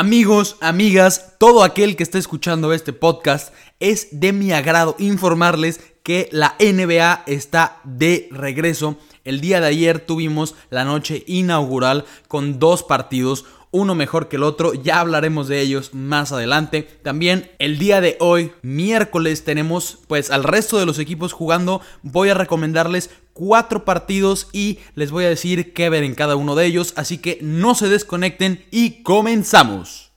Amigos, amigas, todo aquel que esté escuchando este podcast, es de mi agrado informarles que la NBA está de regreso. El día de ayer tuvimos la noche inaugural con dos partidos uno mejor que el otro, ya hablaremos de ellos más adelante. También el día de hoy, miércoles, tenemos pues al resto de los equipos jugando. Voy a recomendarles cuatro partidos y les voy a decir qué ver en cada uno de ellos, así que no se desconecten y comenzamos.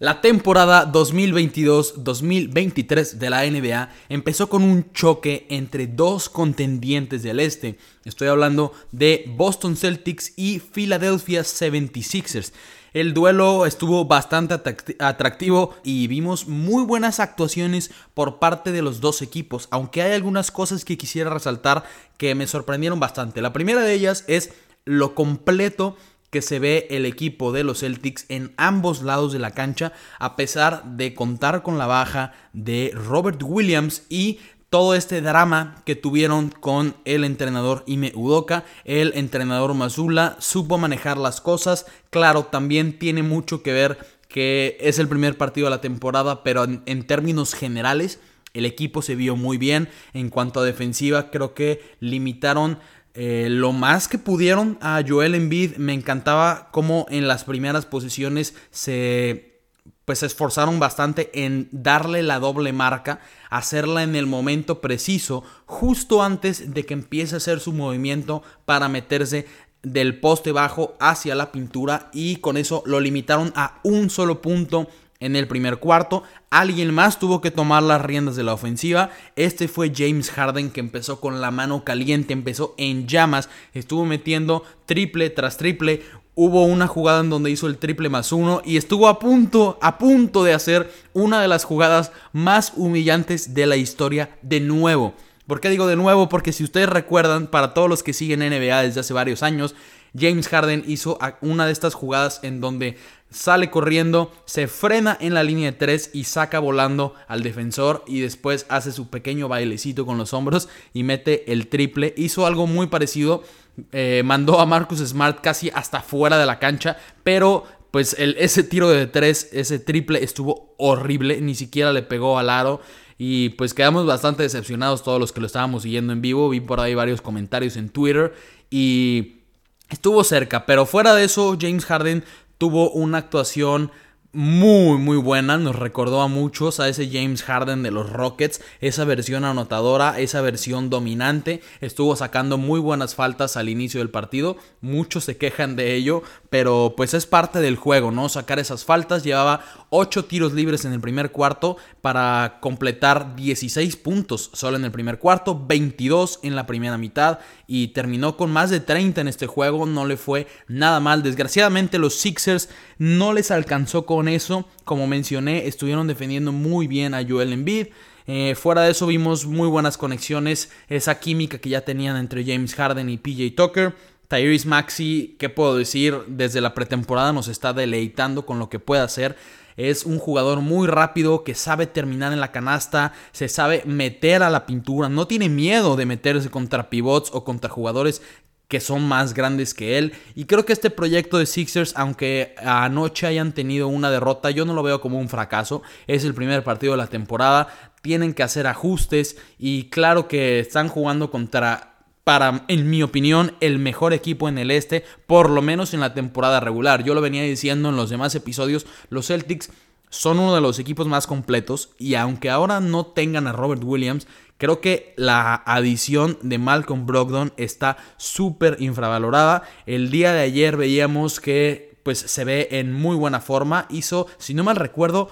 La temporada 2022-2023 de la NBA empezó con un choque entre dos contendientes del este. Estoy hablando de Boston Celtics y Philadelphia 76ers. El duelo estuvo bastante atractivo y vimos muy buenas actuaciones por parte de los dos equipos, aunque hay algunas cosas que quisiera resaltar que me sorprendieron bastante. La primera de ellas es lo completo que se ve el equipo de los Celtics en ambos lados de la cancha, a pesar de contar con la baja de Robert Williams y todo este drama que tuvieron con el entrenador Ime Udoka, el entrenador Mazula, supo manejar las cosas. Claro, también tiene mucho que ver que es el primer partido de la temporada, pero en, en términos generales, el equipo se vio muy bien. En cuanto a defensiva, creo que limitaron eh, lo más que pudieron a Joel Embiid. Me encantaba cómo en las primeras posiciones se, pues, se esforzaron bastante en darle la doble marca, hacerla en el momento preciso, justo antes de que empiece a hacer su movimiento para meterse del poste bajo hacia la pintura y con eso lo limitaron a un solo punto en el primer cuarto. Alguien más tuvo que tomar las riendas de la ofensiva. Este fue James Harden que empezó con la mano caliente, empezó en llamas, estuvo metiendo triple tras triple. Hubo una jugada en donde hizo el triple más uno y estuvo a punto, a punto de hacer una de las jugadas más humillantes de la historia de nuevo. ¿Por qué digo de nuevo? Porque si ustedes recuerdan, para todos los que siguen NBA desde hace varios años, James Harden hizo una de estas jugadas en donde sale corriendo, se frena en la línea de 3 y saca volando al defensor y después hace su pequeño bailecito con los hombros y mete el triple. Hizo algo muy parecido, eh, mandó a Marcus Smart casi hasta fuera de la cancha, pero pues el, ese tiro de 3, ese triple estuvo horrible, ni siquiera le pegó al aro. Y pues quedamos bastante decepcionados todos los que lo estábamos siguiendo en vivo. Vi por ahí varios comentarios en Twitter y estuvo cerca. Pero fuera de eso, James Harden tuvo una actuación muy muy buena, nos recordó a muchos a ese James Harden de los Rockets, esa versión anotadora, esa versión dominante, estuvo sacando muy buenas faltas al inicio del partido, muchos se quejan de ello, pero pues es parte del juego, ¿no? Sacar esas faltas, llevaba 8 tiros libres en el primer cuarto para completar 16 puntos solo en el primer cuarto, 22 en la primera mitad y terminó con más de 30 en este juego, no le fue nada mal, desgraciadamente los Sixers no les alcanzó con eso. Como mencioné, estuvieron defendiendo muy bien a Joel Embiid. Eh, fuera de eso vimos muy buenas conexiones, esa química que ya tenían entre James Harden y PJ Tucker. Tyrese Maxi, ¿qué puedo decir? Desde la pretemporada nos está deleitando con lo que puede hacer. Es un jugador muy rápido que sabe terminar en la canasta, se sabe meter a la pintura, no tiene miedo de meterse contra pivots o contra jugadores que son más grandes que él. Y creo que este proyecto de Sixers, aunque anoche hayan tenido una derrota, yo no lo veo como un fracaso. Es el primer partido de la temporada. Tienen que hacer ajustes. Y claro que están jugando contra para, en mi opinión, el mejor equipo en el este, por lo menos en la temporada regular. Yo lo venía diciendo en los demás episodios, los Celtics son uno de los equipos más completos y aunque ahora no tengan a Robert Williams, Creo que la adición de Malcolm Brogdon está súper infravalorada. El día de ayer veíamos que pues se ve en muy buena forma. Hizo, si no mal recuerdo,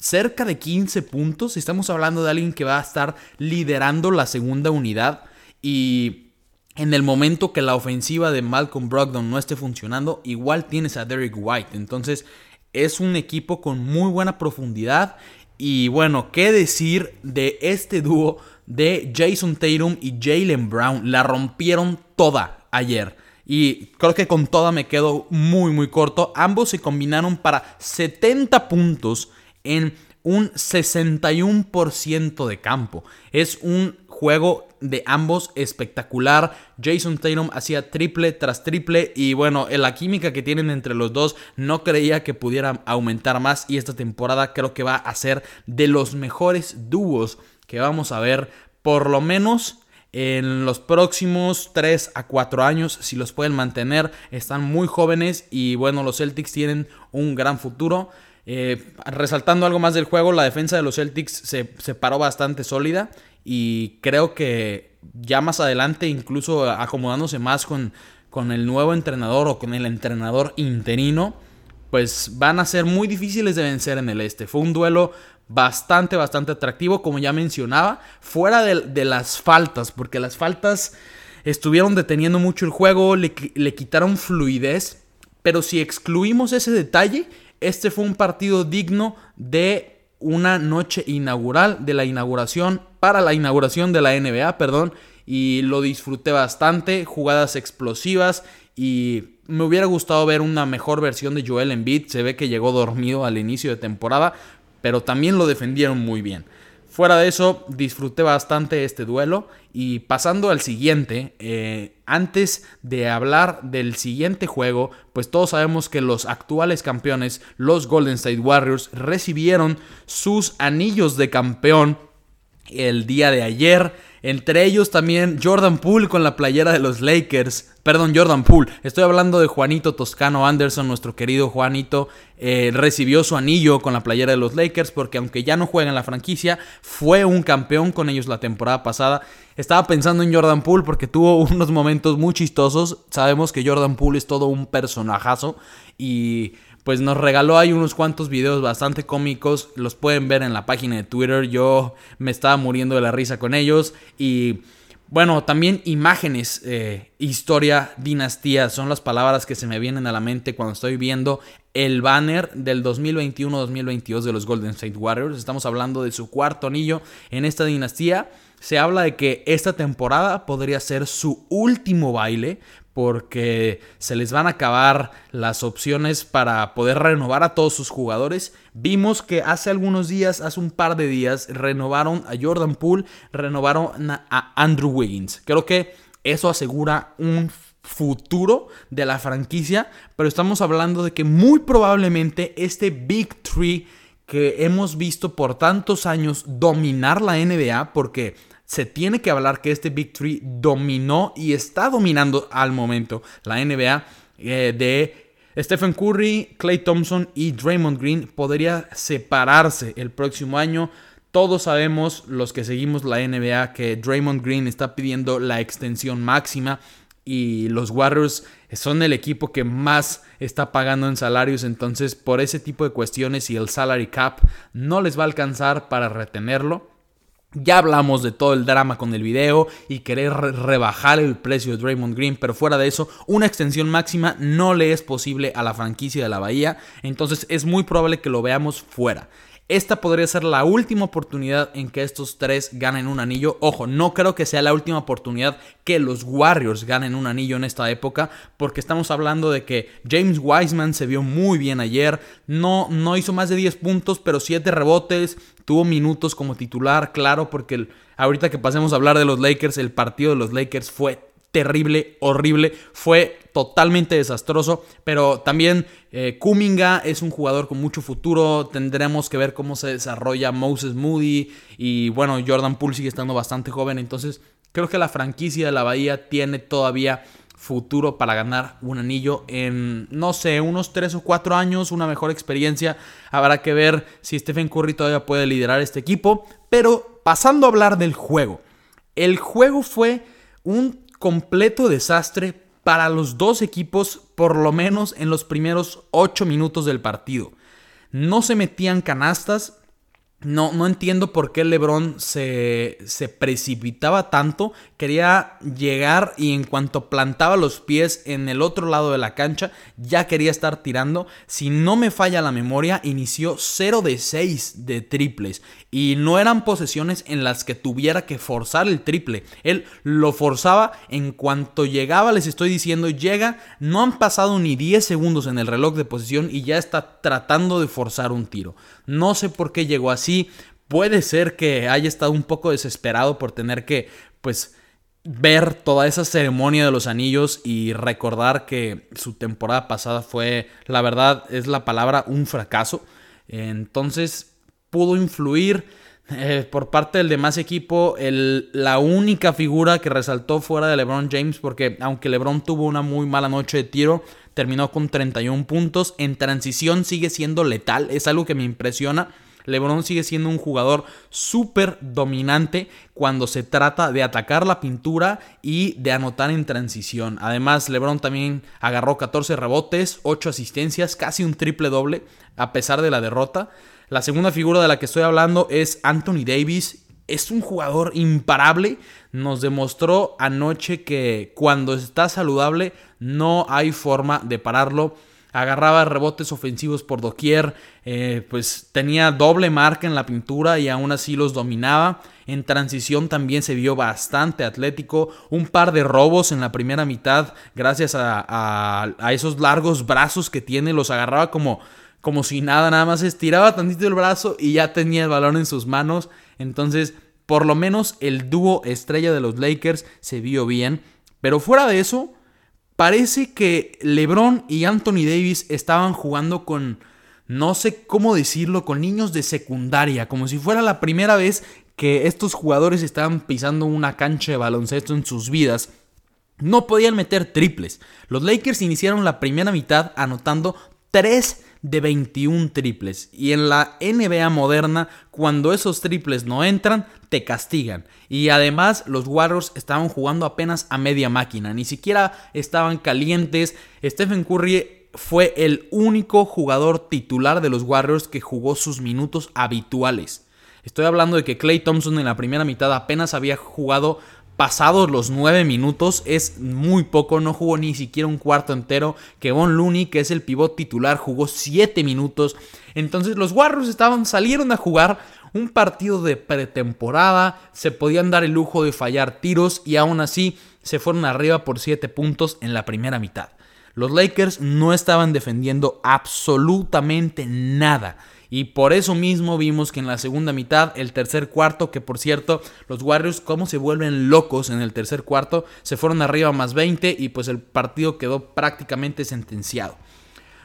cerca de 15 puntos. Estamos hablando de alguien que va a estar liderando la segunda unidad. Y en el momento que la ofensiva de Malcolm Brogdon no esté funcionando, igual tienes a Derek White. Entonces es un equipo con muy buena profundidad y bueno, ¿qué decir de este dúo de Jason Tatum y Jalen Brown? La rompieron toda ayer. Y creo que con toda me quedo muy muy corto. Ambos se combinaron para 70 puntos en un 61% de campo. Es un juego de ambos espectacular. Jason Tatum hacía triple tras triple y bueno, la química que tienen entre los dos no creía que pudiera aumentar más y esta temporada creo que va a ser de los mejores dúos que vamos a ver por lo menos en los próximos 3 a 4 años, si los pueden mantener, están muy jóvenes y bueno, los Celtics tienen un gran futuro. Eh, resaltando algo más del juego, la defensa de los Celtics se, se paró bastante sólida y creo que ya más adelante, incluso acomodándose más con, con el nuevo entrenador o con el entrenador interino, pues van a ser muy difíciles de vencer en el este. Fue un duelo bastante, bastante atractivo, como ya mencionaba, fuera de, las faltas, porque las faltas estuvieron deteniendo mucho el juego, le, le quitaron fluidez, pero si excluimos ese detalle, este fue un partido digno de una noche inaugural, de la inauguración, para la inauguración de la NBA, perdón, y lo disfruté bastante, jugadas explosivas y me hubiera gustado ver una mejor versión de Joel Embiid, se ve que llegó dormido al inicio de temporada, pero también lo defendieron muy bien. Fuera de eso, disfruté bastante este duelo. Y pasando al siguiente, eh, antes de hablar del siguiente juego, pues todos sabemos que los actuales campeones, los Golden State Warriors, recibieron sus anillos de campeón el día de ayer. Entre ellos también Jordan Poole con la playera de los Lakers. Perdón, Jordan Poole. Estoy hablando de Juanito Toscano Anderson, nuestro querido Juanito. Eh, recibió su anillo con la playera de los Lakers porque aunque ya no juega en la franquicia, fue un campeón con ellos la temporada pasada. Estaba pensando en Jordan Poole porque tuvo unos momentos muy chistosos. Sabemos que Jordan Poole es todo un personajazo y pues nos regaló ahí unos cuantos videos bastante cómicos. Los pueden ver en la página de Twitter. Yo me estaba muriendo de la risa con ellos. Y bueno, también imágenes, eh, historia, dinastía, son las palabras que se me vienen a la mente cuando estoy viendo el banner del 2021-2022 de los Golden State Warriors. Estamos hablando de su cuarto anillo en esta dinastía. Se habla de que esta temporada podría ser su último baile porque se les van a acabar las opciones para poder renovar a todos sus jugadores. Vimos que hace algunos días, hace un par de días, renovaron a Jordan Poole, renovaron a Andrew Wiggins. Creo que eso asegura un futuro de la franquicia, pero estamos hablando de que muy probablemente este Big Tree que hemos visto por tantos años dominar la NBA, porque se tiene que hablar que este Big Three dominó y está dominando al momento la NBA eh, de Stephen Curry, Clay Thompson y Draymond Green podría separarse el próximo año. Todos sabemos, los que seguimos la NBA, que Draymond Green está pidiendo la extensión máxima y los Warriors son el equipo que más está pagando en salarios, entonces por ese tipo de cuestiones y el salary cap no les va a alcanzar para retenerlo. Ya hablamos de todo el drama con el video y querer rebajar el precio de Draymond Green, pero fuera de eso, una extensión máxima no le es posible a la franquicia de la Bahía, entonces es muy probable que lo veamos fuera. Esta podría ser la última oportunidad en que estos tres ganen un anillo. Ojo, no creo que sea la última oportunidad que los Warriors ganen un anillo en esta época, porque estamos hablando de que James Wiseman se vio muy bien ayer, no, no hizo más de 10 puntos, pero 7 rebotes, tuvo minutos como titular, claro, porque ahorita que pasemos a hablar de los Lakers, el partido de los Lakers fue terrible, horrible, fue totalmente desastroso, pero también eh, Kuminga es un jugador con mucho futuro, tendremos que ver cómo se desarrolla Moses Moody y bueno, Jordan Poole sigue estando bastante joven, entonces creo que la franquicia de la Bahía tiene todavía futuro para ganar un anillo en, no sé, unos 3 o 4 años, una mejor experiencia. Habrá que ver si Stephen Curry todavía puede liderar este equipo. Pero pasando a hablar del juego. El juego fue un completo desastre para los dos equipos, por lo menos en los primeros 8 minutos del partido. No se metían canastas, no, no entiendo por qué LeBron se, se, precipitaba tanto. Quería llegar y en cuanto plantaba los pies en el otro lado de la cancha, ya quería estar tirando. Si no me falla la memoria, inició 0 de 6 de triples. Y no eran posesiones en las que tuviera que forzar el triple. Él lo forzaba en cuanto llegaba, les estoy diciendo, llega. No han pasado ni 10 segundos en el reloj de posición y ya está tratando de forzar un tiro. No sé por qué llegó así. Puede ser que haya estado un poco desesperado por tener que, pues, ver toda esa ceremonia de los anillos y recordar que su temporada pasada fue, la verdad, es la palabra, un fracaso. Entonces, pudo influir. Eh, por parte del demás equipo, la única figura que resaltó fuera de LeBron James, porque aunque LeBron tuvo una muy mala noche de tiro, terminó con 31 puntos. En transición sigue siendo letal, es algo que me impresiona. LeBron sigue siendo un jugador súper dominante cuando se trata de atacar la pintura y de anotar en transición. Además, LeBron también agarró 14 rebotes, 8 asistencias, casi un triple doble a pesar de la derrota. La segunda figura de la que estoy hablando es Anthony Davis. Es un jugador imparable. Nos demostró anoche que cuando está saludable no hay forma de pararlo. Agarraba rebotes ofensivos por doquier, eh, pues tenía doble marca en la pintura y aún así los dominaba. En transición también se vio bastante atlético. Un par de robos en la primera mitad gracias a, a esos largos brazos que tiene. Los agarraba como, como si nada, nada más estiraba tantito el brazo y ya tenía el balón en sus manos. Entonces, por lo menos el dúo estrella de los Lakers se vio bien. Pero fuera de eso, parece que LeBron y Anthony Davis estaban jugando con, no sé cómo decirlo, con niños de secundaria, como si fuera la primera vez que estos jugadores estaban pisando una cancha de baloncesto en sus vidas. No podían meter triples. Los Lakers iniciaron la primera mitad anotando tres de 21 triples. Y en la NBA moderna, cuando esos triples no entran, te castigan. Y además los Warriors estaban jugando apenas a media máquina. Ni siquiera estaban calientes. Stephen Curry fue el único jugador titular de los Warriors que jugó sus minutos habituales. Estoy hablando de que Clay Thompson en la primera mitad apenas había jugado pasados los nueve minutos es muy poco, no jugó ni siquiera un cuarto entero. Que Von Looney, que es el pivot titular, jugó siete minutos. Entonces los Warriors estaban, salieron a jugar un partido de pretemporada, se podían dar el lujo de fallar tiros y aún así se fueron arriba por siete puntos en la primera mitad. Los Lakers no estaban defendiendo absolutamente nada. Y por eso mismo vimos que en la segunda mitad, el tercer cuarto, que por cierto, los Warriors como se vuelven locos en el tercer cuarto, se fueron arriba más 20 y pues el partido quedó prácticamente sentenciado.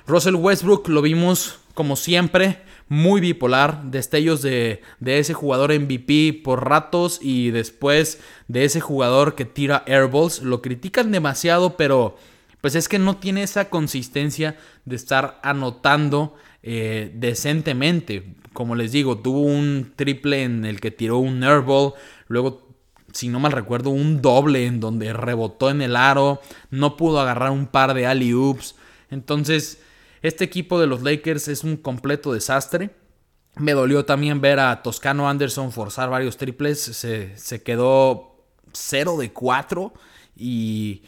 Russell Westbrook lo vimos como siempre, muy bipolar, destellos de, de ese jugador MVP por ratos y después de ese jugador que tira airballs. Lo critican demasiado, pero pues es que no tiene esa consistencia de estar anotando eh, decentemente. Como les digo, tuvo un triple en el que tiró un airball, luego, si no mal recuerdo, un doble en donde rebotó en el aro, no pudo agarrar un par de alley-oops. Entonces, este equipo de los Lakers es un completo desastre. Me dolió también ver a Toscano Anderson forzar varios triples. Se, se quedó 0 de 4 y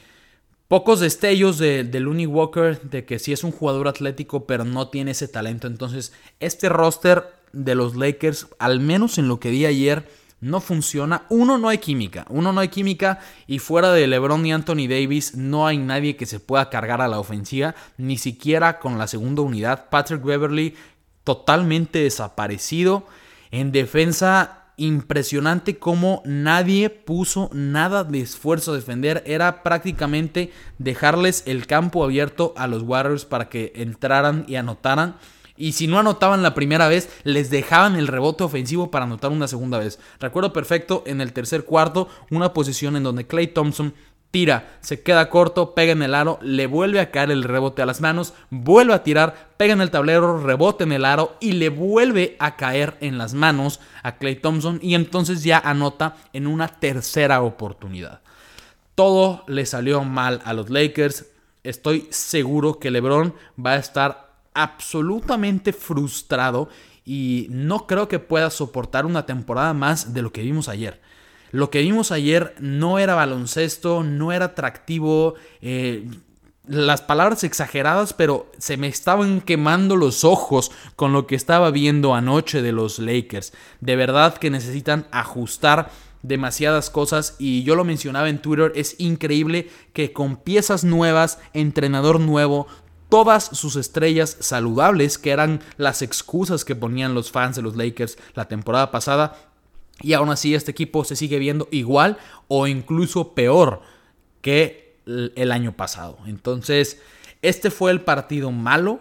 Pocos destellos de, de, Looney Walker de que sí es un jugador atlético, pero no tiene ese talento. Entonces, este roster de los Lakers, al menos en lo que vi ayer, no funciona. Uno, no hay química. Uno, no hay química. Y fuera de LeBron y Anthony Davis, no hay nadie que se pueda cargar a la ofensiva, ni siquiera con la segunda unidad. Patrick Beverly, totalmente desaparecido. En defensa, impresionante cómo nadie puso nada de esfuerzo a defender. Era prácticamente dejarles el campo abierto a los Warriors para que entraran y anotaran. Y si no anotaban la primera vez, les dejaban el rebote ofensivo para anotar una segunda vez. Recuerdo perfecto en el tercer cuarto, una posición en donde Clay Thompson tira, se queda corto, pega en el aro, le vuelve a caer el rebote a las manos, vuelve a tirar, pega en el tablero, rebote en el aro y le vuelve a caer en las manos a Clay Thompson y entonces ya anota en una tercera oportunidad. Todo le salió mal a los Lakers. Estoy seguro que LeBron va a estar absolutamente frustrado y no creo que pueda soportar una temporada más de lo que vimos ayer. Lo que vimos ayer no era baloncesto, no era atractivo. Eh, las palabras exageradas, pero se me estaban quemando los ojos con lo que estaba viendo anoche de los Lakers. De verdad que necesitan ajustar demasiadas cosas y yo lo mencionaba en Twitter, es increíble que con piezas nuevas, entrenador nuevo, todas sus estrellas saludables, que eran las excusas que ponían los fans de los Lakers la temporada pasada, y aún así este equipo se sigue viendo igual o incluso peor que el año pasado. Entonces, este fue el partido malo.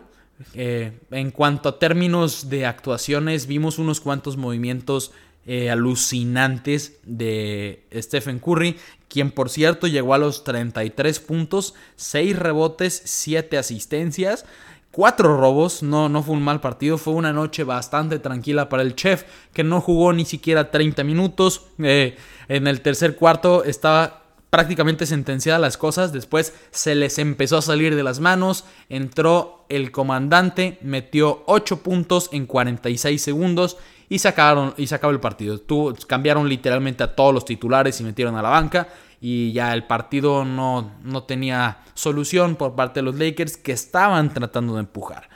Eh, en cuanto a términos de actuaciones, vimos unos cuantos movimientos eh, alucinantes de Stephen Curry, quien por cierto llegó a los 33 puntos, 6 rebotes, 7 asistencias. 4 robos, no, no fue un mal partido, fue una noche bastante tranquila para el chef, que no jugó ni siquiera 30 minutos. Eh, en el tercer cuarto estaba prácticamente sentenciadas las cosas, después se les empezó a salir de las manos, entró el comandante, metió 8 puntos en 46 segundos y se, y se acabó el partido. Tú, cambiaron literalmente a todos los titulares y metieron a la banca y ya el partido no, no tenía solución por parte de los Lakers que estaban tratando de empujar.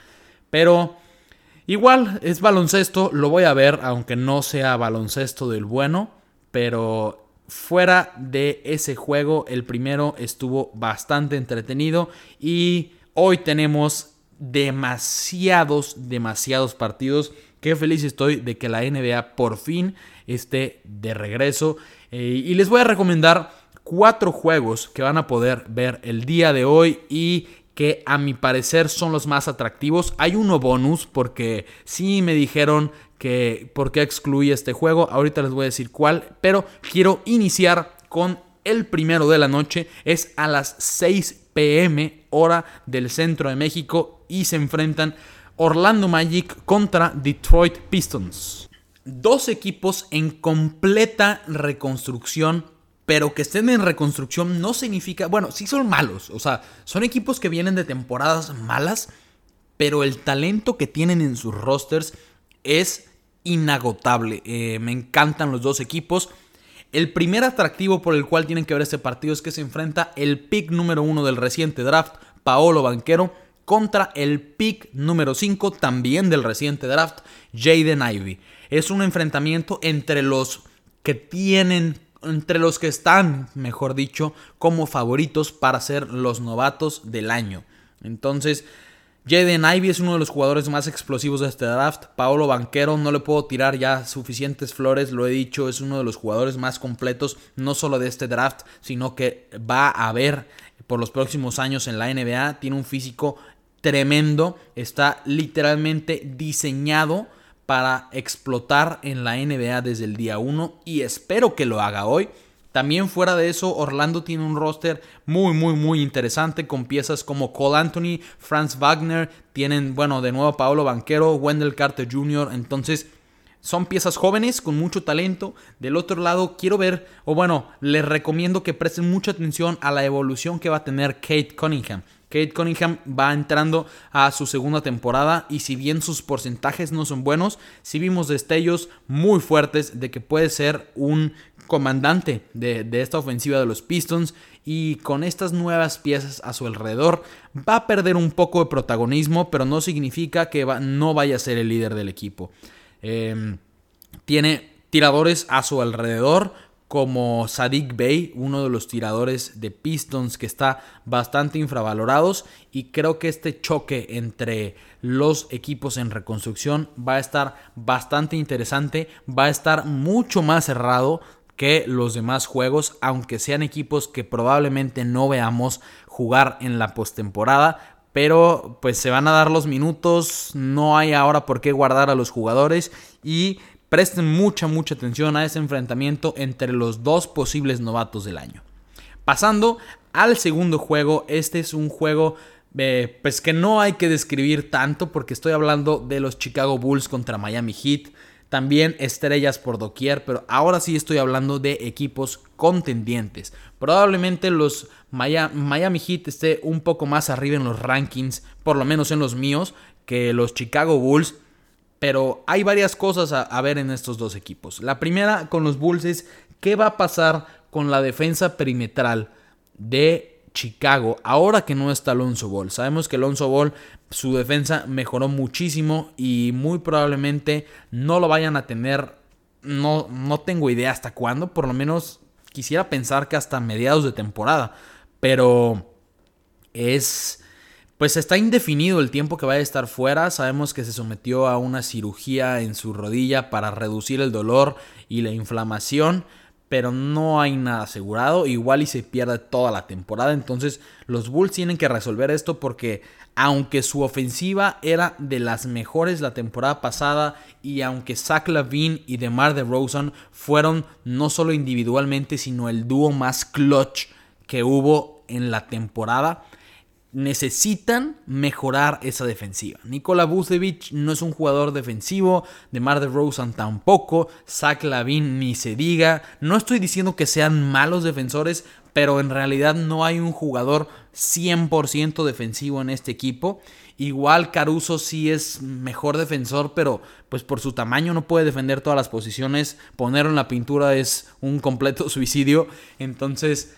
Pero igual es baloncesto, lo voy a ver aunque no sea baloncesto del bueno, pero fuera de ese juego el primero estuvo bastante entretenido y hoy tenemos demasiados, demasiados partidos Qué feliz estoy de que la NBA por fin esté de regreso. Eh, y les voy a recomendar cuatro juegos que van a poder ver el día de hoy y que a mi parecer son los más atractivos. Hay uno bonus porque sí me dijeron que por qué excluí este juego. Ahorita les voy a decir cuál, pero quiero iniciar con el primero de la noche. Es a las 6 pm hora del centro de México y se enfrentan Orlando Magic contra Detroit Pistons. Dos equipos en completa reconstrucción, pero que estén en reconstrucción no significa, bueno, sí son malos, o sea, son equipos que vienen de temporadas malas, pero el talento que tienen en sus rosters es inagotable. Eh, me encantan los dos equipos. El primer atractivo por el cual tienen que ver este partido es que se enfrenta el pick número uno del reciente draft, Paolo Banquero, contra el pick número 5 también del reciente draft, Jaden Ivy. Es un enfrentamiento entre los que tienen, entre los que están, mejor dicho, como favoritos para ser los novatos del año. Entonces, Jaden Ivy es uno de los jugadores más explosivos de este draft. Paolo Banquero, no le puedo tirar ya suficientes flores, lo he dicho, es uno de los jugadores más completos, no solo de este draft, sino que va a haber por los próximos años en la NBA. Tiene un físico tremendo, está literalmente diseñado para explotar en la NBA desde el día 1 y espero que lo haga hoy. También fuera de eso, Orlando tiene un roster muy, muy, muy interesante con piezas como Cole Anthony, Franz Wagner, tienen, bueno, de nuevo Paolo Banquero, Wendell Carter Jr., entonces son piezas jóvenes con mucho talento. Del otro lado, quiero ver, o bueno, les recomiendo que presten mucha atención a la evolución que va a tener Kate Cunningham. Kate Cunningham va entrando a su segunda temporada y si bien sus porcentajes no son buenos, sí vimos destellos muy fuertes de que puede ser un comandante de, esta ofensiva de los Pistons y con estas nuevas piezas a su alrededor va a perder un poco de protagonismo, pero no significa que no vaya a ser el líder del equipo. Em, tiene tiradores a su alrededor como Sadiq Bey, uno de los tiradores de Pistons que está bastante infravalorados. Y creo que este choque entre los equipos en reconstrucción va a estar bastante interesante, va a estar mucho más cerrado que los demás juegos, aunque sean equipos que probablemente no veamos jugar en la postemporada, pero pues se van a dar los minutos, no hay ahora por qué guardar a los jugadores y Presten mucha, mucha atención a ese enfrentamiento entre los dos posibles novatos del año. Pasando al segundo juego, este es un juego eh, pues que no hay que describir tanto porque estoy hablando de los Chicago Bulls contra Miami Heat. También estrellas por doquier, pero ahora sí estoy hablando de equipos contendientes. Probablemente los Miami, Heat esté un poco más arriba en los rankings, por lo menos en los míos, que los Chicago Bulls. Pero hay varias cosas a, ver en estos dos equipos. La primera con los Bulls es qué va a pasar con la defensa perimetral de Chicago ahora que no está Alonso Ball. Sabemos que Alonso Ball su defensa mejoró muchísimo y muy probablemente no lo vayan a tener. No, no tengo idea hasta cuándo. Por lo menos quisiera pensar que hasta mediados de temporada. Pero es pues está indefinido el tiempo que vaya a estar fuera. Sabemos que se sometió a una cirugía en su rodilla para reducir el dolor y la inflamación, pero no hay nada asegurado. Igual y se pierde toda la temporada. Entonces los Bulls tienen que resolver esto porque aunque su ofensiva era de las mejores la temporada pasada y aunque Zach Lavine y DeMar DeRozan fueron no solo individualmente sino el dúo más clutch que hubo en la temporada, necesitan mejorar esa defensiva. Nikola Vucevic no es un jugador defensivo, de Mar de Rosen tampoco, Zach Lavin ni se diga. No estoy diciendo que sean malos defensores, pero en realidad no hay un jugador 100% defensivo en este equipo. Igual Caruso sí es mejor defensor, pero pues por su tamaño no puede defender todas las posiciones. Ponerlo en la pintura es un completo suicidio. Entonces,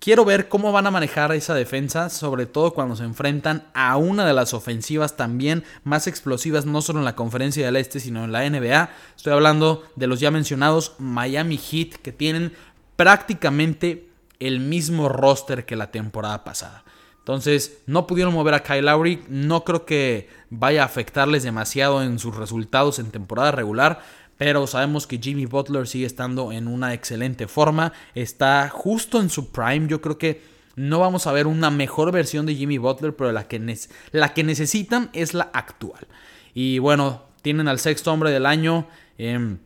Quiero ver cómo van a manejar esa defensa, sobre todo cuando se enfrentan a una de las ofensivas también más explosivas, no solo en la conferencia del Este, sino en la NBA. Estoy hablando de los ya mencionados Miami Heat, que tienen prácticamente el mismo roster que la temporada pasada. Entonces, no pudieron mover a Kyle Lowry. No creo que vaya a afectarles demasiado en sus resultados en temporada regular pero sabemos que Jimmy Butler sigue estando en una excelente forma, está justo en su prime, yo creo que no vamos a ver una mejor versión de Jimmy Butler, pero la que, la que necesitan es la actual. Y bueno, tienen al sexto hombre del año, em,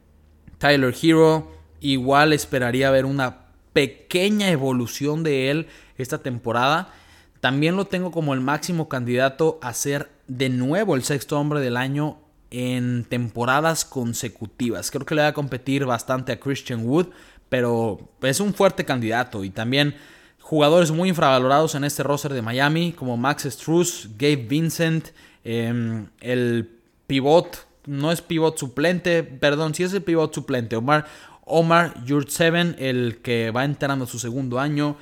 Tyler Hero, igual esperaría ver una pequeña evolución de él esta temporada. También lo tengo como el máximo candidato a ser de nuevo el sexto hombre del año en temporadas consecutivas. Creo que le va a competir bastante a Christian Wood, pero es un fuerte candidato y también jugadores muy infravalorados en este roster de Miami, como Max Struz, Gabe Vincent, em, el pivot, no es pivot suplente, perdón, sí es el pivot suplente, Omar, Omar Yurtseven, el que va entrando su segundo año.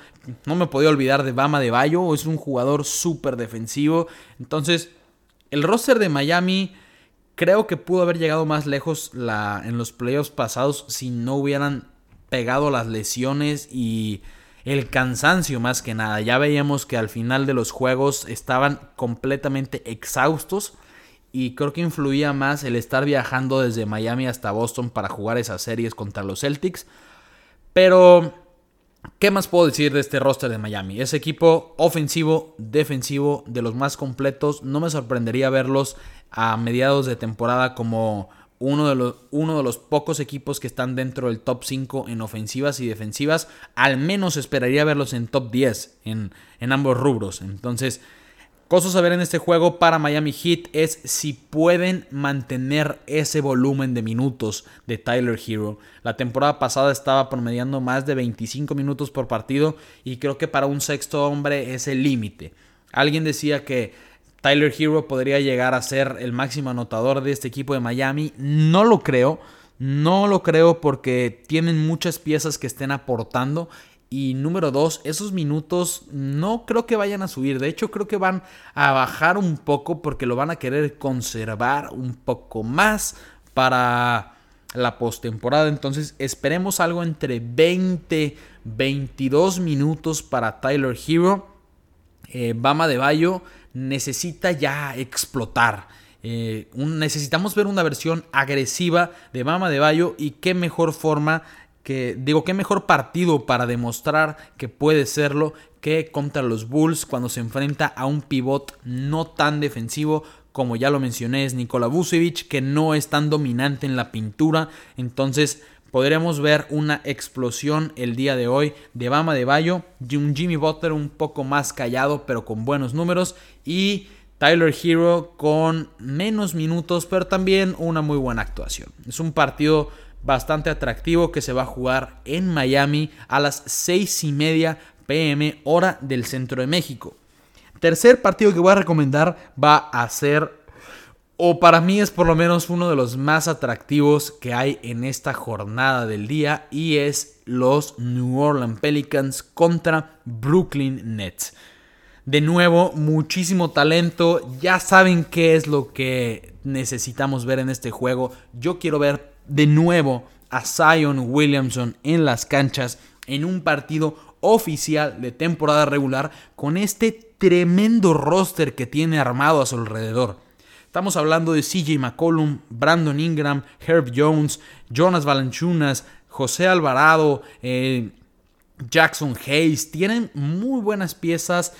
No me podía olvidar de Bama de Bayo, es un jugador súper defensivo. Entonces, el roster de Miami Creo que pudo haber llegado más lejos en los playoffs pasados si no hubieran pegado las lesiones y el cansancio más que nada. Ya veíamos que al final de los juegos estaban completamente exhaustos y creo que influía más el estar viajando desde Miami hasta Boston para jugar esas series contra los Celtics. Pero, ¿qué más puedo decir de este roster de Miami? Ese equipo ofensivo, defensivo, de los más completos. No me sorprendería verlos a mediados de temporada como uno de, los, uno de los pocos equipos que están dentro del top 5 en ofensivas y defensivas. Al menos esperaría verlos en top 10 en, en ambos rubros. Entonces, cosas a ver en este juego para Miami Heat es si pueden mantener ese volumen de minutos de Tyler Hero. La temporada pasada estaba promediando más de 25 minutos por partido y creo que para un sexto hombre es el límite. Alguien decía que Tyler Hero podría llegar a ser el máximo anotador de este equipo de Miami. No lo creo. No lo creo porque tienen muchas piezas que estén aportando. Y número dos, esos minutos no creo que vayan a subir. De hecho, creo que van a bajar un poco porque lo van a querer conservar un poco más para la postemporada. Entonces, esperemos algo entre 20, 22 minutos para Tyler Hero. Eh, Bama de Bayo necesita ya explotar. Eh, necesitamos ver una versión agresiva de Mama de Bayo y qué mejor forma que, digo, qué mejor partido para demostrar que puede serlo que contra los Bulls cuando se enfrenta a un pivot no tan defensivo como ya lo mencioné es Nikola Vucevic que no es tan dominante en la pintura entonces podremos ver una explosión el día de hoy de Bama de Bayo, un Jimmy Butler un poco más callado pero con buenos números y Tyler Hero con menos minutos pero también una muy buena actuación. Es un partido bastante atractivo que se va a jugar en Miami a las 6 y media pm hora del centro de México. Tercer partido que voy a recomendar va a ser o para mí es por lo menos uno de los más atractivos que hay en esta jornada del día y es los New Orleans Pelicans contra Brooklyn Nets. De nuevo, muchísimo talento, ya saben qué es lo que necesitamos ver en este juego. Yo quiero ver de nuevo a Zion Williamson en las canchas en un partido oficial de temporada regular con este tremendo roster que tiene armado a su alrededor. Estamos hablando de CJ McCollum, Brandon Ingram, Herb Jones, Jonas Valanciunas, José Alvarado, eh, Jackson Hayes. Tienen muy buenas piezas,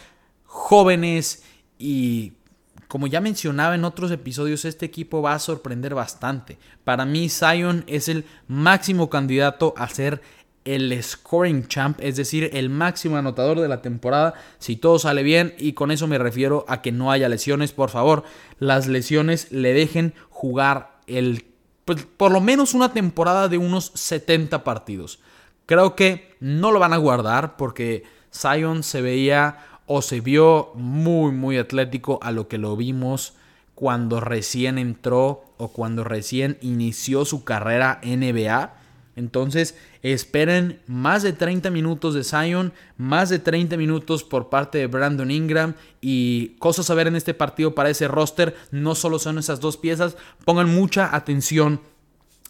jóvenes y como ya mencionaba en otros episodios, este equipo va a sorprender bastante. Para mí, Zion es el máximo candidato a ser el scoring champ, es decir, el máximo anotador de la temporada, si todo sale bien, y con eso me refiero a que no haya lesiones, por favor, las lesiones le dejen jugar el, pues, por lo menos una temporada de unos 70 partidos. Creo que no lo van a guardar porque Zion se veía o se vio muy, muy atlético a lo que lo vimos cuando recién entró o cuando recién inició su carrera NBA entonces, esperen más de 30 minutos de Zion, más de 30 minutos por parte de Brandon Ingram y cosas a ver en este partido para ese roster. No solo son esas dos piezas, pongan mucha atención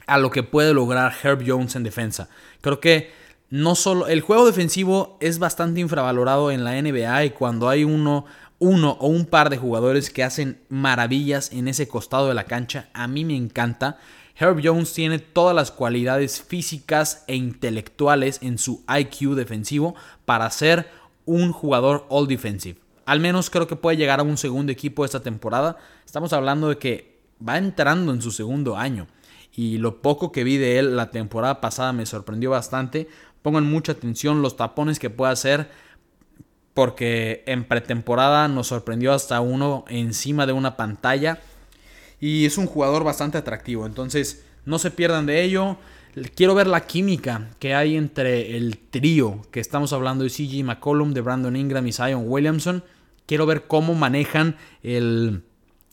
a lo que puede lograr Herb Jones en defensa. Creo que no solo el juego defensivo es bastante infravalorado en la NBA y cuando hay uno uno o un par de jugadores que hacen maravillas en ese costado de la cancha, a mí me encanta. Herb Jones tiene todas las cualidades físicas e intelectuales en su IQ defensivo para ser un jugador all defensive. Al menos creo que puede llegar a un segundo equipo esta temporada. Estamos hablando de que va entrando en su segundo año. Y lo poco que vi de él la temporada pasada me sorprendió bastante. Pongan mucha atención los tapones que puede hacer. Porque en pretemporada nos sorprendió hasta uno encima de una pantalla y es un jugador bastante atractivo. Entonces, no se pierdan de ello. Quiero ver la química que hay entre el trío que estamos hablando de CG McCollum, de Brandon Ingram y Zion Williamson. Quiero ver cómo manejan el,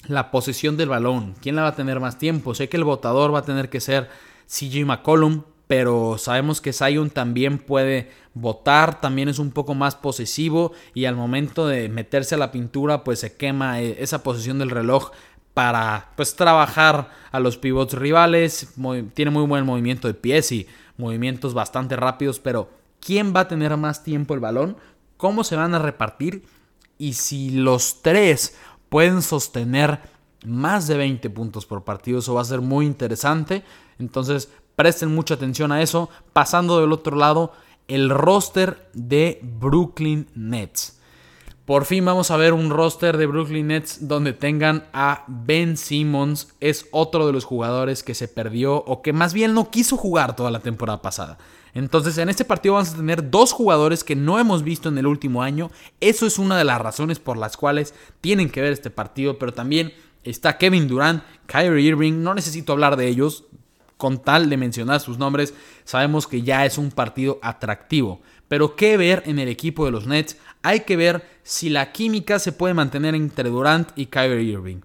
la posesión del balón. ¿Quién la va a tener más tiempo? Sé que el votador va a tener que ser CG McCollum, pero sabemos que Zion también puede votar, también es un poco más posesivo y al momento de meterse a la pintura pues se quema eh, esa posesión del reloj para pues trabajar a los pivots rivales. tiene muy buen movimiento de pies y movimientos bastante rápidos, pero ¿quién va a tener más tiempo el balón? ¿Cómo se van a repartir? Y si los tres pueden sostener más de 20 puntos por partido, eso va a ser muy interesante. Entonces, presten mucha atención a eso. Pasando del otro lado, el roster de Brooklyn Nets. Por fin vamos a ver un roster de Brooklyn Nets donde tengan a Ben Simmons. Es otro de los jugadores que se perdió o que más bien no quiso jugar toda la temporada pasada. Entonces en este partido vamos a tener dos jugadores que no hemos visto en el último año. Eso es una de las razones por las cuales tienen que ver este partido. Pero también está Kevin Durant, Kyrie Irving. No necesito hablar de ellos. Con tal de mencionar sus nombres, sabemos que ya es un partido atractivo. Pero ¿qué ver en el equipo de los Nets? Hay que ver si la química se puede mantener entre Durant y Kyrie Irving.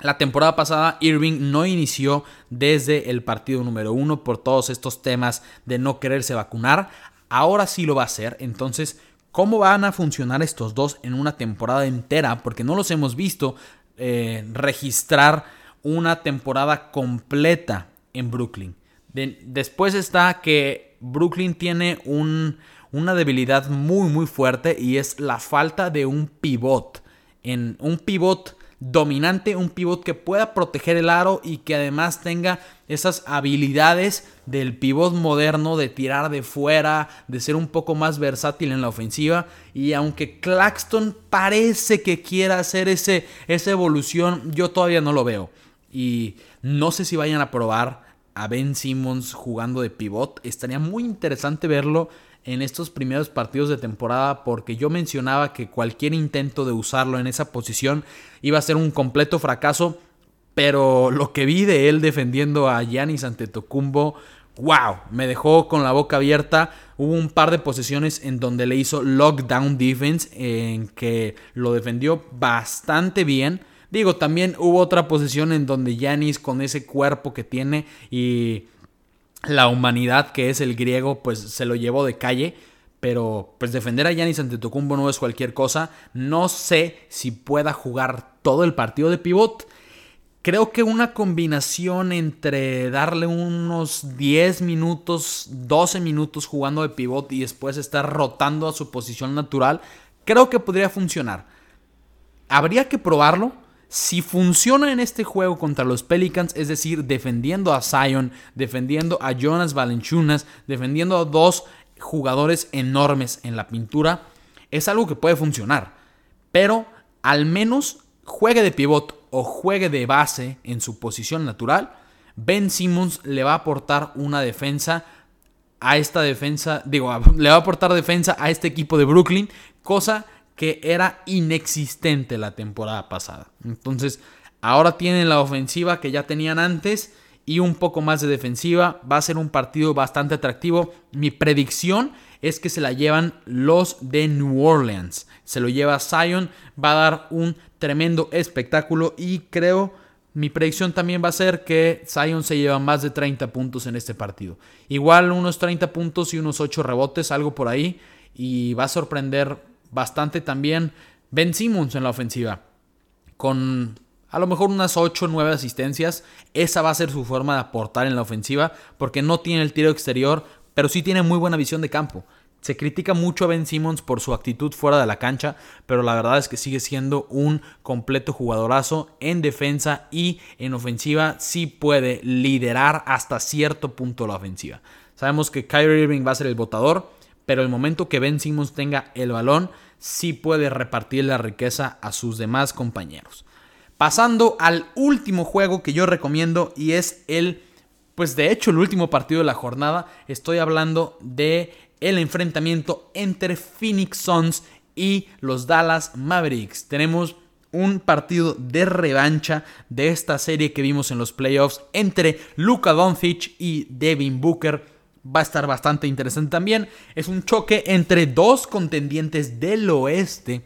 La temporada pasada Irving no inició desde el partido número uno por todos estos temas de no quererse vacunar. Ahora sí lo va a hacer. Entonces, ¿cómo van a funcionar estos dos en una temporada entera? Porque no los hemos visto eh, registrar una temporada completa en Brooklyn. después está que Brooklyn tiene un, una debilidad muy muy fuerte y es la falta de un pivot. En un pivot dominante, un pivot que pueda proteger el aro y que además tenga esas habilidades del pivot moderno de tirar de fuera, de ser un poco más versátil en la ofensiva. Y aunque Claxton parece que quiera hacer ese, esa evolución, yo todavía no lo veo. Y no sé si vayan a probar a Ben Simmons jugando de pivot. Estaría muy interesante verlo en estos primeros partidos de temporada porque yo mencionaba que cualquier intento de usarlo en esa posición iba a ser un completo fracaso, pero lo que vi de él defendiendo a Giannis Antetokounmpo, wow, me dejó con la boca abierta. Hubo un par de posiciones en donde le hizo lockdown defense en que lo defendió bastante bien. Digo, también hubo otra posición en donde Yanis con ese cuerpo que tiene y la humanidad que es el griego, pues se lo llevó de calle. Pero pues defender a Yanis Antetokounmpo no es cualquier cosa. No sé si pueda jugar todo el partido de pivot. Creo que una combinación entre darle unos 10 minutos, 12 minutos jugando de pivot y después estar rotando a su posición natural, creo que podría funcionar. Habría que probarlo. Si funciona en este juego contra los Pelicans, es decir, defendiendo a Zion, defendiendo a Jonas Valenchunas, defendiendo a dos jugadores enormes en la pintura, es algo que puede funcionar. Pero al menos juegue de pivot o juegue de base en su posición natural, Ben Simmons le va a aportar una defensa a esta defensa, digo, le va a aportar defensa a este equipo de Brooklyn, cosa que era inexistente la temporada pasada. Entonces, ahora tienen la ofensiva que ya tenían antes y un poco más de defensiva. Va a ser un partido bastante atractivo. Mi predicción es que se la llevan los de New Orleans. Se lo lleva Zion, va a dar un tremendo espectáculo y creo mi predicción también va a ser que Zion se lleva más de 30 puntos en este partido. Igual unos 30 puntos y unos 8 rebotes, algo por ahí. Y va a sorprender bastante también Ben Simmons en la ofensiva. Con a lo mejor unas 8 o 9 asistencias. Esa va a ser su forma de aportar en la ofensiva. Porque no tiene el tiro exterior, pero sí tiene muy buena visión de campo. Se critica mucho a Ben Simmons por su actitud fuera de la cancha, pero la verdad es que sigue siendo un completo jugadorazo en defensa y en ofensiva sí puede liderar hasta cierto punto la ofensiva. Sabemos que Kyrie Irving va a ser el votador, pero el momento que Ben Simmons tenga el balón, sí puede repartir la riqueza a sus demás compañeros. Pasando al último juego que yo recomiendo y es el, pues de hecho el último partido de la jornada, estoy hablando de el enfrentamiento entre Phoenix Suns y los Dallas Mavericks. Tenemos un partido de revancha de esta serie que vimos en los playoffs entre Luka Doncic y Devin Booker va a estar bastante interesante también. Es un choque entre dos contendientes del oeste.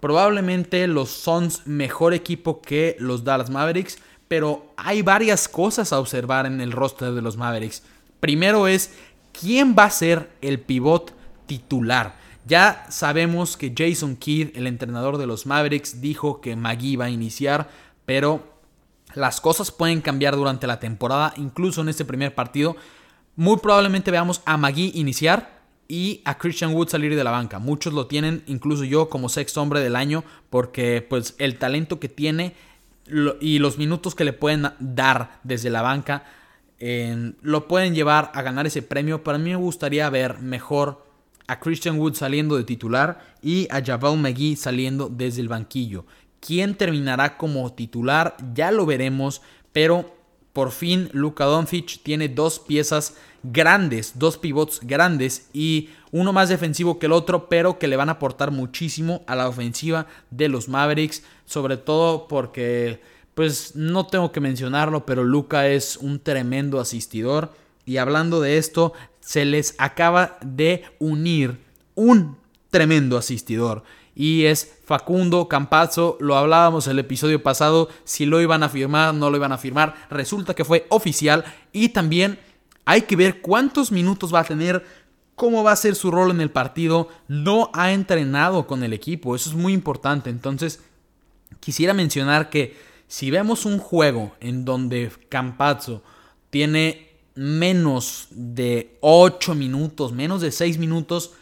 Probablemente los Suns mejor equipo que los Dallas Mavericks, pero hay varias cosas a observar en el roster de los Mavericks. Primero es quién va a ser el pivot titular. Ya sabemos que Jason Kidd, el entrenador de los Mavericks, dijo que Magui va a iniciar, pero las cosas pueden cambiar durante la temporada, incluso en este primer partido. Muy probablemente veamos a Magui iniciar y a Christian Wood salir de la banca. Muchos lo tienen, incluso yo, como sexto hombre del año, porque pues el talento que tiene y los minutos que le pueden dar desde la banca lo pueden llevar a ganar ese premio. Para mí me gustaría ver mejor a Christian Wood saliendo de titular y a Javel McGee saliendo desde el banquillo. ¿Quién terminará como titular? Ya lo veremos, pero por fin Luka Doncic tiene dos piezas grandes, dos pivots grandes y uno más defensivo que el otro, pero que le van a aportar muchísimo a la ofensiva de los Mavericks, sobre todo porque pues no tengo que mencionarlo, pero Luca es un tremendo asistidor. Y hablando de esto, se les acaba de unir un tremendo asistidor y es Facundo Campazzo. Lo hablábamos el episodio pasado, si lo iban a firmar, no lo iban a firmar. Resulta que fue oficial y también hay que ver cuántos minutos va a tener, cómo va a ser su rol en el partido. No ha entrenado con el equipo, eso es muy importante. Entonces, quisiera mencionar que si vemos un juego en donde Campazzo tiene menos de 8 minutos, menos de 6 minutos,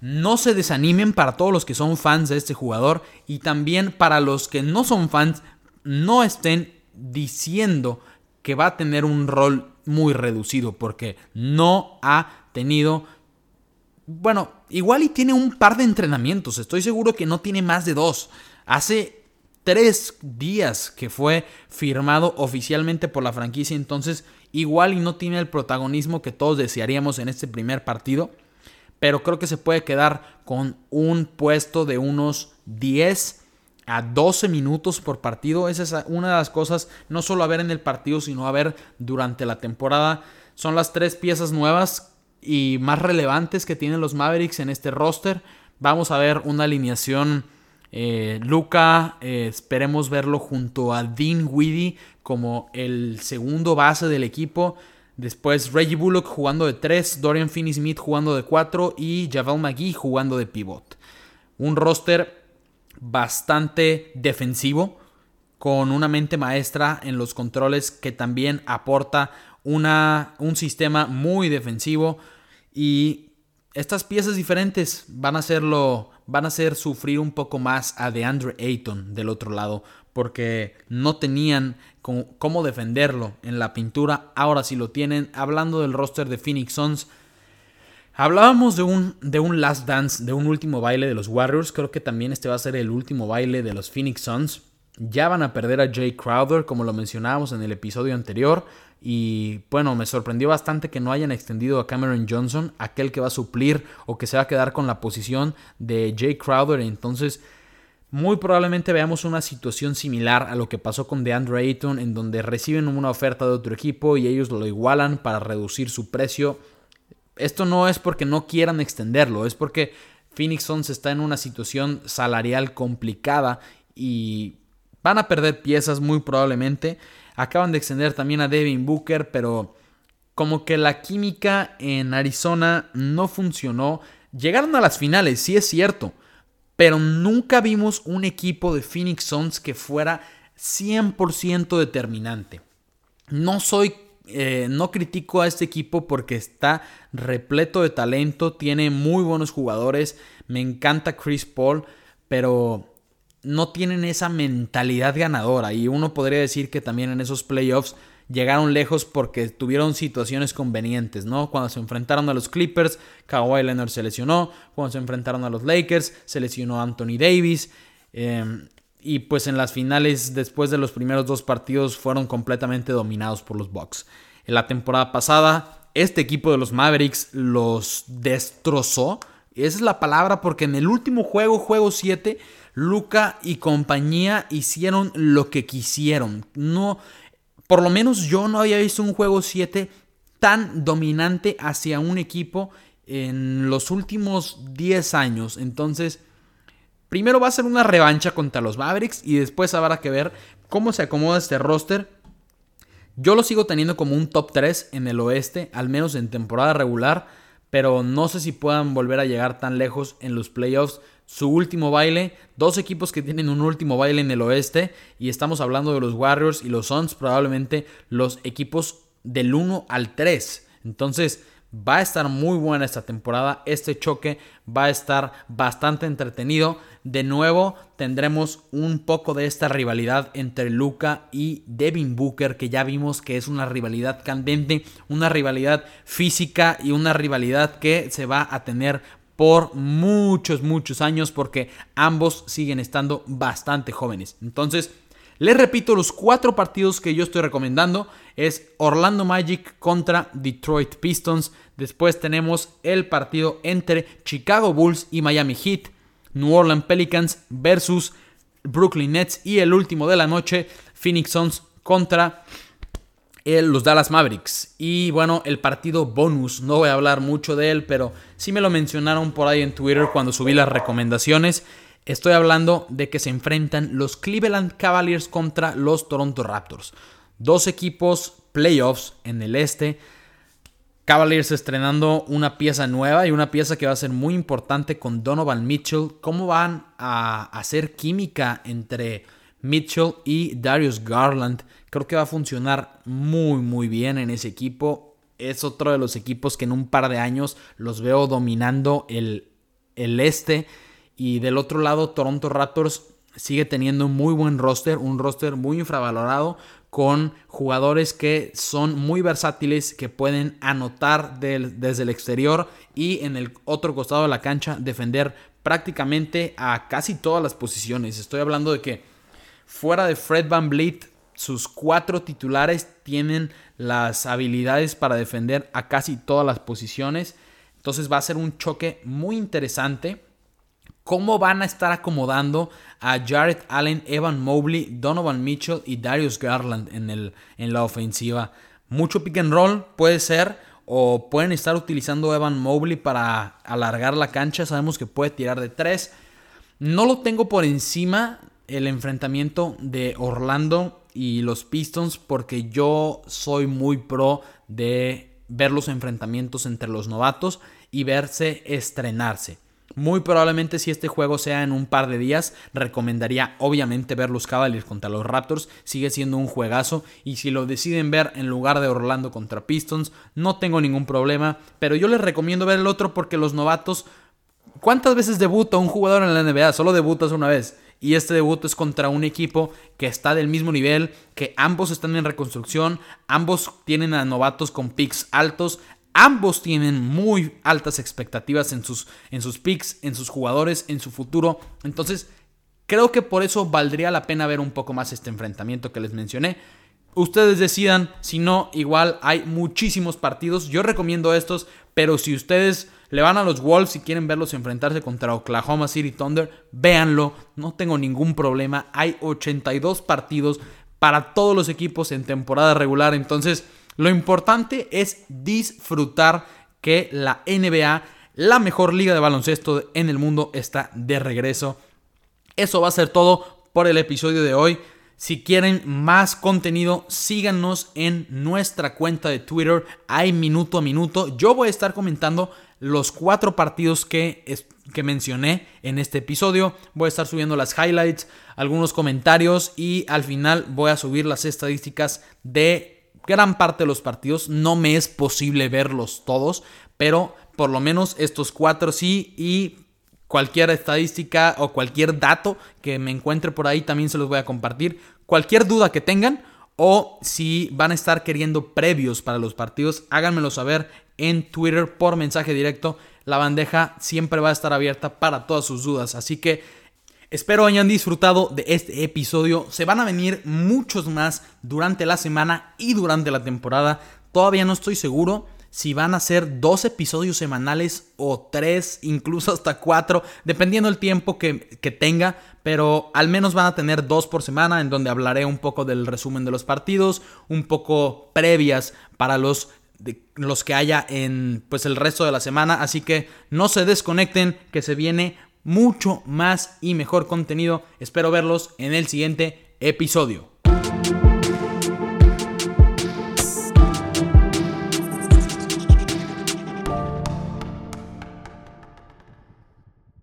no se desanimen para todos los que son fans de este jugador y también para los que no son fans, no estén diciendo que va a tener un rol muy reducido porque no ha tenido... Bueno, igual y tiene un par de entrenamientos, estoy seguro que no tiene más de dos. Hace tres días que fue firmado oficialmente por la franquicia, entonces igual y no tiene el protagonismo que todos desearíamos en este primer partido pero creo que se puede quedar con un puesto de unos 10 a 12 minutos por partido. Esa es una de las cosas, no solo a ver en el partido, sino a ver durante la temporada. Son las tres piezas nuevas y más relevantes que tienen los Mavericks en este roster. Vamos a ver una alineación Eh, Luca, eh, esperemos verlo junto a Dean Weedy como el segundo base del equipo. Después Reggie Bullock jugando de 3, Dorian Finney-Smith jugando de 4 y Javel McGee jugando de pivot. Un roster bastante defensivo, con una mente maestra en los controles que también aporta una, un sistema muy defensivo y estas piezas diferentes van a hacerlo, van a hacer sufrir un poco más a DeAndre Ayton del otro lado, porque no tenían cómo, defenderlo en la pintura, ahora sí lo tienen. Hablando del roster de Phoenix Suns, hablábamos de un, de un last dance, de un último baile de los Warriors, creo que también este va a ser el último baile de los Phoenix Suns. Ya van a perder a Jay Crowder, como lo mencionábamos en el episodio anterior. Y bueno, me sorprendió bastante que no hayan extendido a Cameron Johnson, aquel que va a suplir o que se va a quedar con la posición de Jay Crowder. Entonces, muy probablemente veamos una situación similar a lo que pasó con DeAndre Ayton, en donde reciben una oferta de otro equipo y ellos lo igualan para reducir su precio. Esto no es porque no quieran extenderlo, es porque Phoenix Suns está en una situación salarial complicada y van a perder piezas muy probablemente. Acaban de extender también a Devin Booker, pero como que la química en Arizona no funcionó. Llegaron a las finales, sí es cierto, pero nunca vimos un equipo de Phoenix Suns que fuera 100% determinante. No soy eh, no critico a este equipo porque está repleto de talento, tiene muy buenos jugadores, me encanta Chris Paul, pero no tienen esa mentalidad ganadora y uno podría decir que también en esos playoffs llegaron lejos porque tuvieron situaciones convenientes, ¿no? Cuando se enfrentaron a los Clippers, Kawhi Leonard se lesionó, cuando se enfrentaron a los Lakers, se lesionó Anthony Davis, em, y pues en las finales, después de los primeros dos partidos, fueron completamente dominados por los Bucks. En la temporada pasada, este equipo de los Mavericks los destrozó. Esa es la palabra porque en el último juego, juego 7, Luca y compañía hicieron lo que quisieron. No, por lo menos yo no había visto un juego 7 tan dominante hacia un equipo en los últimos 10 años. Entonces, primero va a ser una revancha contra los Mavericks y después habrá que ver cómo se acomoda este roster. Yo lo sigo teniendo como un top 3 en el oeste, al menos en temporada regular, pero no sé si puedan volver a llegar tan lejos en los playoffs su último baile. Dos equipos que tienen un último baile en el oeste. Y estamos hablando de los Warriors y los Suns, probablemente los equipos del 1 al 3. Entonces va a estar muy buena esta temporada. Este choque va a estar bastante entretenido. De nuevo tendremos un poco de esta rivalidad entre Luca y Devin Booker, que ya vimos que es una rivalidad candente, una rivalidad física y una rivalidad que se va a tener por muchos, muchos años porque ambos siguen estando bastante jóvenes. Entonces, les repito, los cuatro partidos que yo estoy recomendando es Orlando Magic contra Detroit Pistons. Después tenemos el partido entre Chicago Bulls y Miami Heat. New Orleans Pelicans versus Brooklyn Nets. Y el último de la noche, Phoenix Suns contra los Dallas Mavericks. Y bueno, el partido bonus, no voy a hablar mucho de él, pero sí me lo mencionaron por ahí en Twitter cuando subí las recomendaciones. Estoy hablando de que se enfrentan los Cleveland Cavaliers contra los Toronto Raptors. Dos equipos playoffs en el este. Cavaliers estrenando una pieza nueva y una pieza que va a ser muy importante con Donovan Mitchell. ¿Cómo van a hacer química entre Mitchell y Darius Garland? Creo que va a funcionar muy muy bien en ese equipo. Es otro de los equipos que en un par de años los veo dominando el, el este. Y del otro lado, Toronto Raptors sigue teniendo un muy buen roster, un roster muy infravalorado con jugadores que son muy versátiles, que pueden anotar desde el exterior y en el otro costado de la cancha defender prácticamente a casi todas las posiciones. Estoy hablando de que fuera de Fred Van Vliet, sus cuatro titulares tienen las habilidades para defender a casi todas las posiciones. Entonces va a ser un choque muy interesante. ¿Cómo van a estar acomodando a Jared Allen, Evan Mobley, Donovan Mitchell y Darius Garland en, el, en la ofensiva? Mucho pick and roll puede ser. O pueden estar utilizando Evan Mobley para alargar la cancha. Sabemos que puede tirar de tres. No lo tengo por encima el enfrentamiento de Orlando y los Pistons porque yo soy muy pro de ver los enfrentamientos entre los novatos y verse estrenarse. Muy probablemente si este juego sea en un par de días, recomendaría obviamente ver los Cavaliers contra los Raptors, sigue siendo un juegazo y si lo deciden ver en lugar de Orlando contra Pistons, no tengo ningún problema, pero yo les recomiendo ver el otro porque los novatos, ¿cuántas veces debuta un jugador en la NBA? Solo debutas una vez. Y este debut es contra un equipo que está del mismo nivel, que ambos están en reconstrucción, ambos tienen a novatos con picks altos, Ambos tienen muy altas expectativas en sus, en sus picks, en sus jugadores, en su futuro. Entonces, creo que por eso valdría la pena ver un poco más este enfrentamiento que les mencioné. Ustedes decidan, si no, igual hay muchísimos partidos. Yo recomiendo estos, pero si ustedes le van a los Wolves y quieren verlos enfrentarse contra Oklahoma City Thunder, véanlo, no tengo ningún problema. Hay 82 partidos para todos los equipos en temporada regular, entonces lo importante es disfrutar que la NBA, la mejor liga de baloncesto en el mundo, está de regreso. Eso va a ser todo por el episodio de hoy. Si quieren más contenido, síganos en nuestra cuenta de Twitter. Hay minuto a minuto. Yo voy a estar comentando los cuatro partidos que, que mencioné en este episodio. Voy a estar subiendo las highlights, algunos comentarios y al final voy a subir las estadísticas de gran parte de los partidos. No me es posible verlos todos, pero por lo menos estos cuatro sí y cualquier estadística o cualquier dato que me encuentre por ahí también se los voy a compartir. Cualquier duda que tengan o si van a estar queriendo previos para los partidos, háganmelo saber en Twitter por mensaje directo. La bandeja siempre va a estar abierta para todas sus dudas. Así que Espero hayan disfrutado de este episodio. Se van a venir muchos más durante la semana y durante la temporada. Todavía no estoy seguro si van a ser dos episodios semanales o tres, incluso hasta cuatro, dependiendo del tiempo que, tenga. Pero al menos van a tener dos por semana en donde hablaré un poco del resumen de los partidos, un poco previas para los los que haya en pues el resto de la semana, así que no se desconecten que se viene mucho más y mejor contenido. Espero verlos en el siguiente episodio.